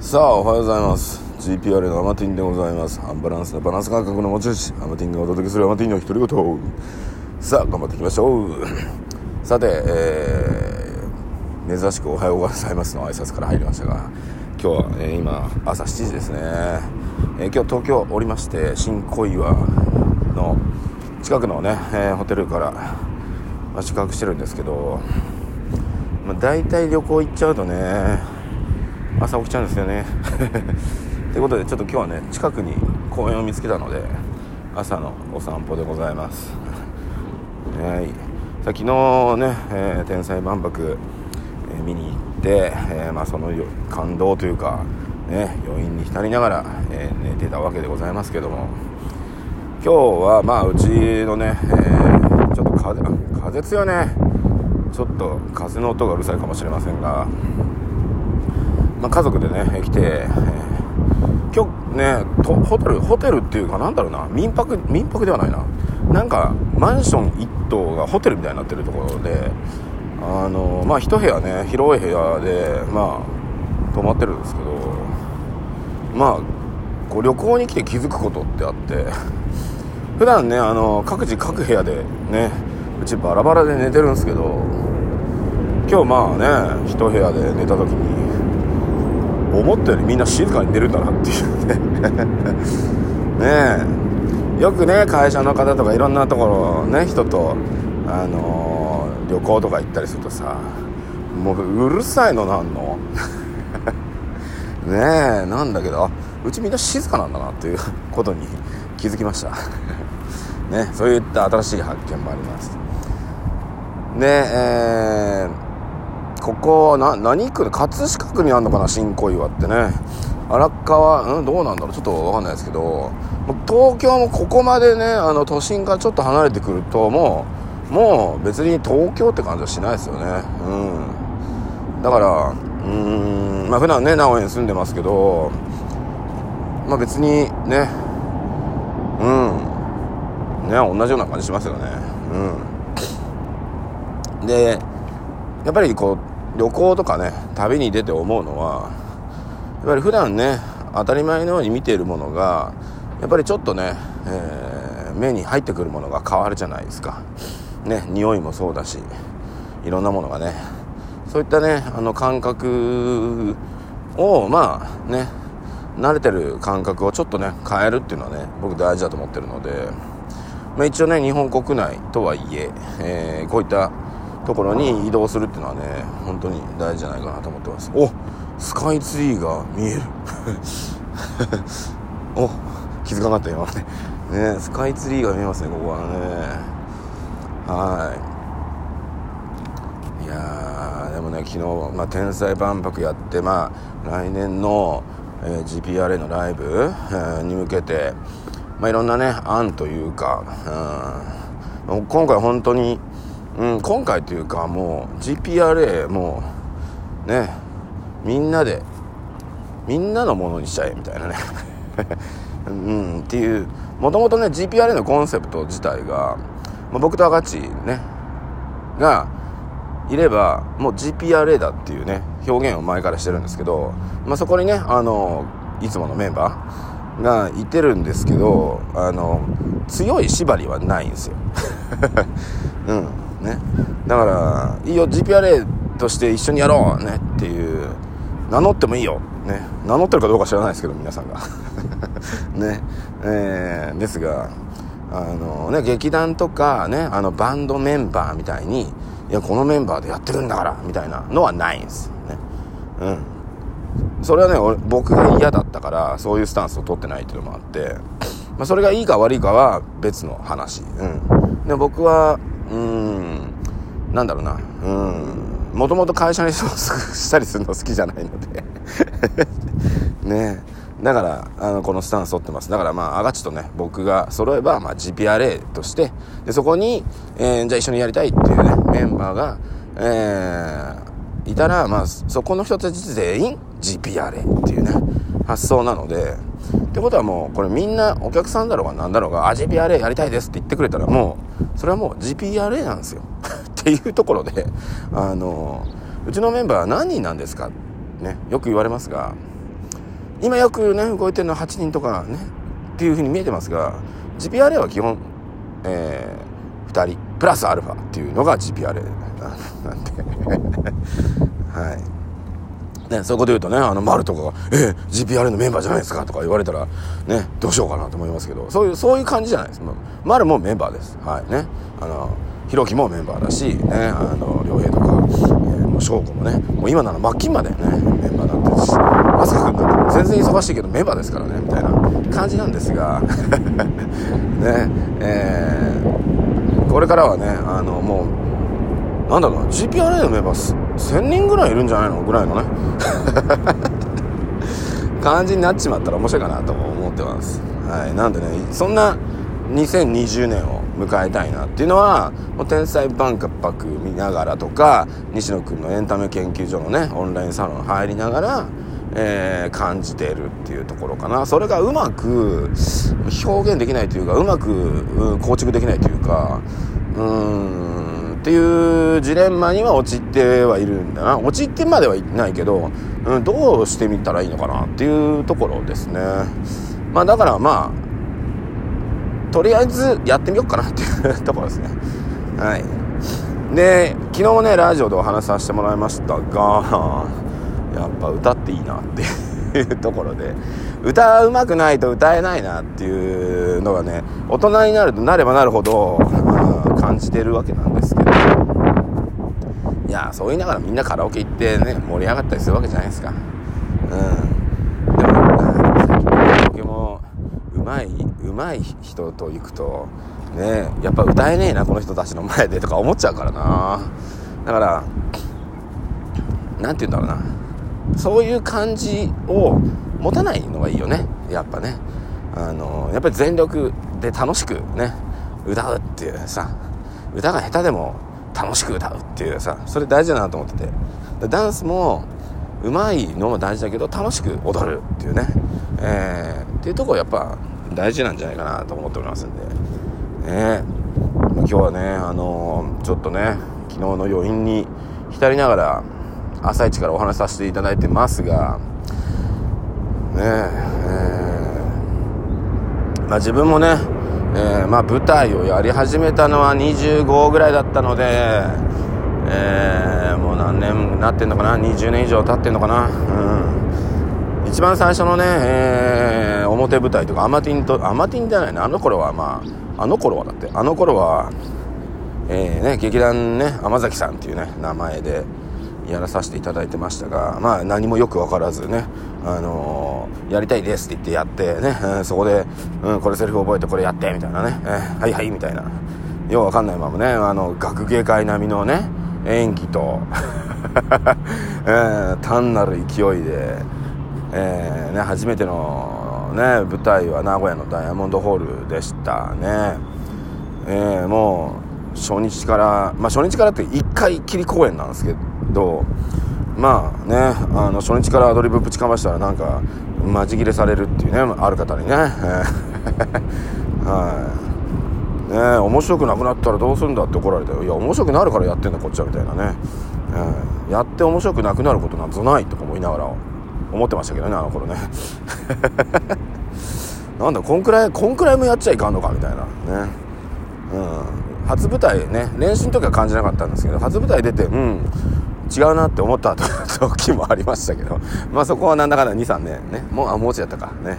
さあおはようございます。GPR のアマティンでございます。アンバランスなバランス感覚の持ち主アマティンがお届けするアマティンの独り言。さあ頑張っていきましょう。さて、えー、珍しくおはようございますの挨拶から入りましたが今日は、えー、今朝7時ですね、えー、今日東京おりまして新小岩の近くのね、えー、ホテルから、まあ、宿泊してるんですけど、まあ、大体旅行行っちゃうとね朝起きちゃうんですよね。ということでちょっと今日はね近くに公園を見つけたので朝のお散歩でございます。はい。さ昨日ね、えー、天才万博、えー、見に行って、えー、まあ、その感動というかね余韻に浸りながら、え寝てたわけでございますけども。今日はまあうちのね、えちょっと風風強いね。ちょっと風の音がうるさいかもしれませんがまあ、家族でね来て、えー、今日ねホテルホテルっていうかなんだろうな民泊民泊ではないな。なんかマンション1棟がホテルみたいになってるところであのまあ一部屋ね広い部屋でまあ泊まってるんですけどまあこう旅行に来て気づくことってあって 普段ねあの各自各部屋でねうちバラバラで寝てるんですけど今日まあね一部屋で寝た時に思ったよりみんな静かに寝るんだなっていうね。ねえ。よくね会社の方とかいろんなところね人とあのー、旅行とか行ったりするとさもううるさいのなんの？ねえなんだけどうちみんな静かなんだなっていう ことに気づきました。ねそういった新しい発見もあります。でえーここな何区で葛飾区にあるのかな新小岩ってね。荒川うんどうなんだろうちょっと分かんないですけど。東京もここまでねあの都心からちょっと離れてくるともうもう別に東京って感じはしないですよね。うん。だからうんまあ普段ね名古屋に住んでますけどまあ別にねうん。ね同じような感じしますよね。うん。でやっぱりこう旅行とかね旅に出て思うのはやっぱり普段ね当たり前のように見ているものがやっぱりちょっとね、えー、目に入ってくるものが変わるじゃないですか。ね匂いもそうだしいろんなものがね。そういったねあの感覚をまあね慣れてる感覚をちょっとね変えるっていうのはね僕大事だと思ってるので、まあ、一応ね日本国内とはいええー、こういったところに移動するっていうのはね本当に大事じゃないかなと思ってます。おスカイツリーが見える。お気づかなかった今 ねねスカイツリーが見えますねここはね。はい。いやでもね昨日、まあ、天才万博やってまあ来年の、えー、GPRA のライブ、えー、に向けてまあいろんなね案というか、うん、今回本当にうん、今回というかもう GPRA もうねみんなでみんなのものにしちゃえみたいなね。うんっていうもともとね GPRA のコンセプト自体が、まあ、僕と赤地ねがいればもう GPRA だっていうね表現を前からしてるんですけど、まあ、そこにねあのいつものメンバーがいてるんですけどあの強い縛りはないんですよ。うん。ね。だからいいよ GPRA として一緒にやろうね。っていう。名乗ってもいいよ。ね。名乗ってるかどうか知らないですけど皆さんが。ね。えー、ですがあのね劇団とかねあのバンドメンバーみたいにいやこのメンバーでやってるんだからみたいなのはないんです。ね。うん。それはね僕が嫌だったからそういうスタンスを取ってないっていうのもあって、まあ、それがいいか悪いかは別の話。うん。で僕はうん。なんだろうな。うん。もともと会社に所属したりするの好きじゃないので。ね。だからあのこのスタンス取ってます。だからまあアガチとね僕が揃えば、まあ、GPRA としてでそこに、えー、じゃあ一緒にやりたいっていうねメンバーが、えー、いたら、まあ、そこの人たち全員 GPRA っていうね発想なのでってことはもうこれみんなお客さんだろうが何だろうが「あ GPRA やりたいです」って言ってくれたらもうそれはもう GPRA なんですよ。っていうところであのうちのメンバーは何人なんですかねよく言われますが今よくね動いてるのは8人とかねっていうふうに見えてますが GPRA は基本、えー、2人プラスアルファっていうのが GPRA なんで。はい。ね、そういうこと言うとね、あの、丸とかが、えー、GPR のメンバーじゃないですかとか言われたら、ね、どうしようかなと思いますけど、そういう、そういう感じじゃないです。丸もメンバーです。はい、ね。あの、ひろきもメンバーだし、ね、あの、良平とか、えー、もう翔子もね、もう今なら末期までね、メンバーになってるし、まさか君だって全然忙しいけどメンバーですからね、みたいな感じなんですが、ね、えー、これからはね、あの、もう、なんだろうな、GPRA のメンバーす1000人ぐらいいるんじゃないのぐらいのね。感じになっちまったら面白いかなと思ってます。はい。なんでねそんな2020年を迎えたいなっていうのはもう天才万博見ながらとか西野君のエンタメ研究所のねオンラインサロン入りながら、えー、感じてるっていうところかな。それがうまく表現できないというかうまく、構築できないというかうーんっていうジレンマには陥ってはいるんだな。陥ってまではいないけど、うん、どうしてみたらいいのかなっていうところですね。まあだからまあとりあえずやってみようかなっていうところですね。はい。で昨日ねラジオでお話しさせてもらいましたがやっぱ歌っていいなっていうところで。歌うまくないと歌えないなっていうのがね大人になるとなればなるほど、感じてるわけなんですけど。そう言いながらみんなカラオケ行ってね盛り上がったりするわけじゃないですか。うん。でもカラオケもうまいうまい人と行くとねやっぱ歌えねえなこの人たちの前でとか思っちゃうからな。だから何て言うんだろうな。そういう感じを持たないのがいいよね。やっぱね。あのやっぱり全力で楽しくね歌うっていうさ歌が下手でも楽しく歌うっていうさそれ大事だなと思ってて。ダンスもうまいのも大事だけど楽しく踊るっていうね、えー、っていうとこやっぱ大事なんじゃないかなと思っておりますんで、ね、今日はねあのー、ちょっとね昨日の余韻に浸りながら朝一からお話しさせていただいてますがねえー、まあ自分もねえー、まあ、舞台をやり始めたのは25ぐらいだったので、えー、もう何年なってんのかな？20年以上経ってんのかな、うん、一番最初のね、えー、表舞台とかアマティンとアマティンじゃないねあの頃はまああの頃はだってあの頃は、えーね、劇団ね天崎さんっていうね名前でやらさせていただいてましたがまあ何もよく分からずねあのー、やりたいですって言ってやってね、うん、そこで、うん、これセリフ覚えてこれやってみたいなね、えー、はいはいみたいな。ようわかんないままねあの学芸会並みのね演技と、えー、単なる勢いで、えーね、初めての、ね、舞台は名古屋のダイヤモンドホールでしたね、えー、もう初日からまあ初日からって1回きり公演なんですけどどまあねあの初日からアドリブぶちかましたらなんかまじ切れされるっていうねある方にね。はい。ね面白くなくなったらどうするんだって怒られていや面白くなるからやってんだこっちはみたいなね、えー、やって面白くなくなることなんぞないとか思いながら思ってましたけどねあの頃ね。なんだこんくらいこんくらいもやっちゃいかんのかみたいな。ね。うん。初舞台ね練習の時は感じなかったんですけど初舞台出てうん。違うなって思った 時もありましたけどまあそこはなんだかんだ23年ね。もうあもうちょいやったか。ね。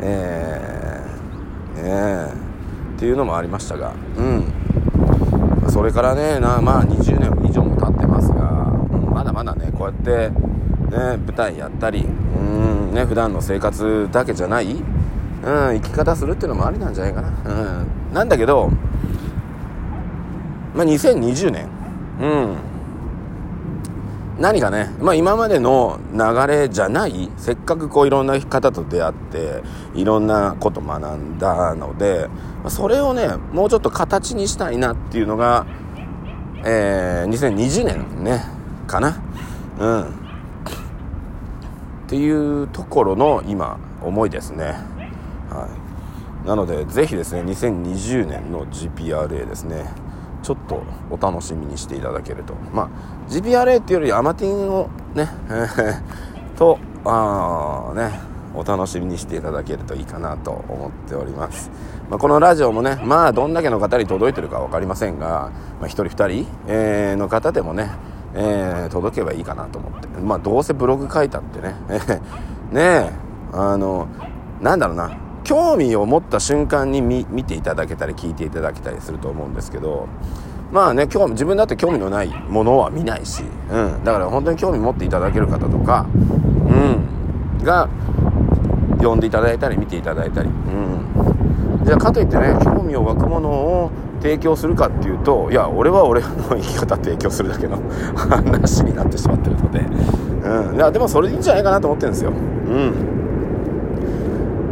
えー、ねえっていうのもありましたが。うん。それからねなまあ20年以上も経ってますが、まだまだねこうやってね舞台やったりうんね普段の生活だけじゃない、うん、生き方するっていうのもありなんじゃないかな、うん、なんだけどまあ2020年。うん。何かね、まあ、今までの流れじゃないせっかくこういろんな方と出会っていろんなこと学んだのでそれをねもうちょっと形にしたいなっていうのが、えー、2020年ねかな。うん。っていうところの今思いですね。はい。なのでぜひですね2020年の GPRA ですね。ちょっとお楽しみにしていただけると。まあ GPRA っていうよりアマティンをね、え、とあねお楽しみにしていただけるといいかなと思っております、まあ、このラジオもねまあどんだけの方に届いてるか分かりませんが、まあ、1人2人、えー、の方でもね、えー、届けばいいかなと思って。まあどうせブログ書いたってね。ねえあのなんだろうな。興味を持った瞬間に見ていただけたり聞いていただけたりすると思うんですけどまあね興味自分だって興味のないものは見ないし、うん、だから本当に興味持っていただける方とか、うん、が呼んでいただいたり見ていただいたり、うん、じゃあかといってね興味を湧くものを提供するかっていうといや俺は俺の生き方提供するだけの 話になってしまってるので、うん、いやでもそれでいいんじゃないかなと思ってるんですよ。うん。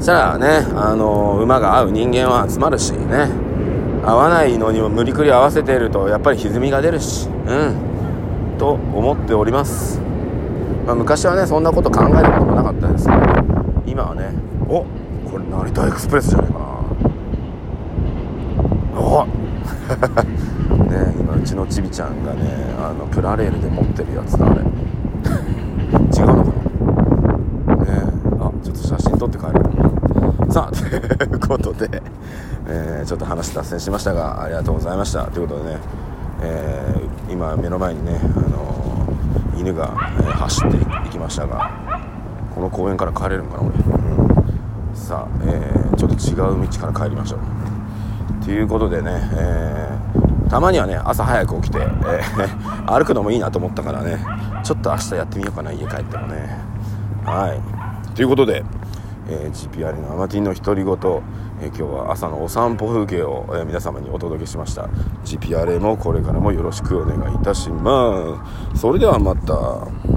したらね、あの馬が合う人間は集まるしね。合わないのにも無理くり合わせているとやっぱり歪みが出るし。うん。と思っております、まあ、昔はねそんなこと考えたこともなかったですけど。今はねおこれ成田エクスプレスじゃないかな。お ね今うちのちびちゃんがねあのプラレールで持ってるやつだあれ違うのかなねあちょっと写真撮って帰るさあということでえー、ちょっと話脱線しましたがありがとうございました。ということでね、えー、今目の前にね、あのー、犬が、え走っていきましたがこの公園から帰れるんかな俺、うん、さあ、えちょっと違う道から帰りましょう。ということでね、えたまにはね朝早く起きて、え 歩くのもいいなと思ったからねちょっと明日やってみようかな家帰ってもね。はい。ということで、え GPR のアマティンの独り言。え今日は朝のお散歩風景を、え皆様にお届けしました。GPR もこれからもよろしくお願いいたします。それではまた。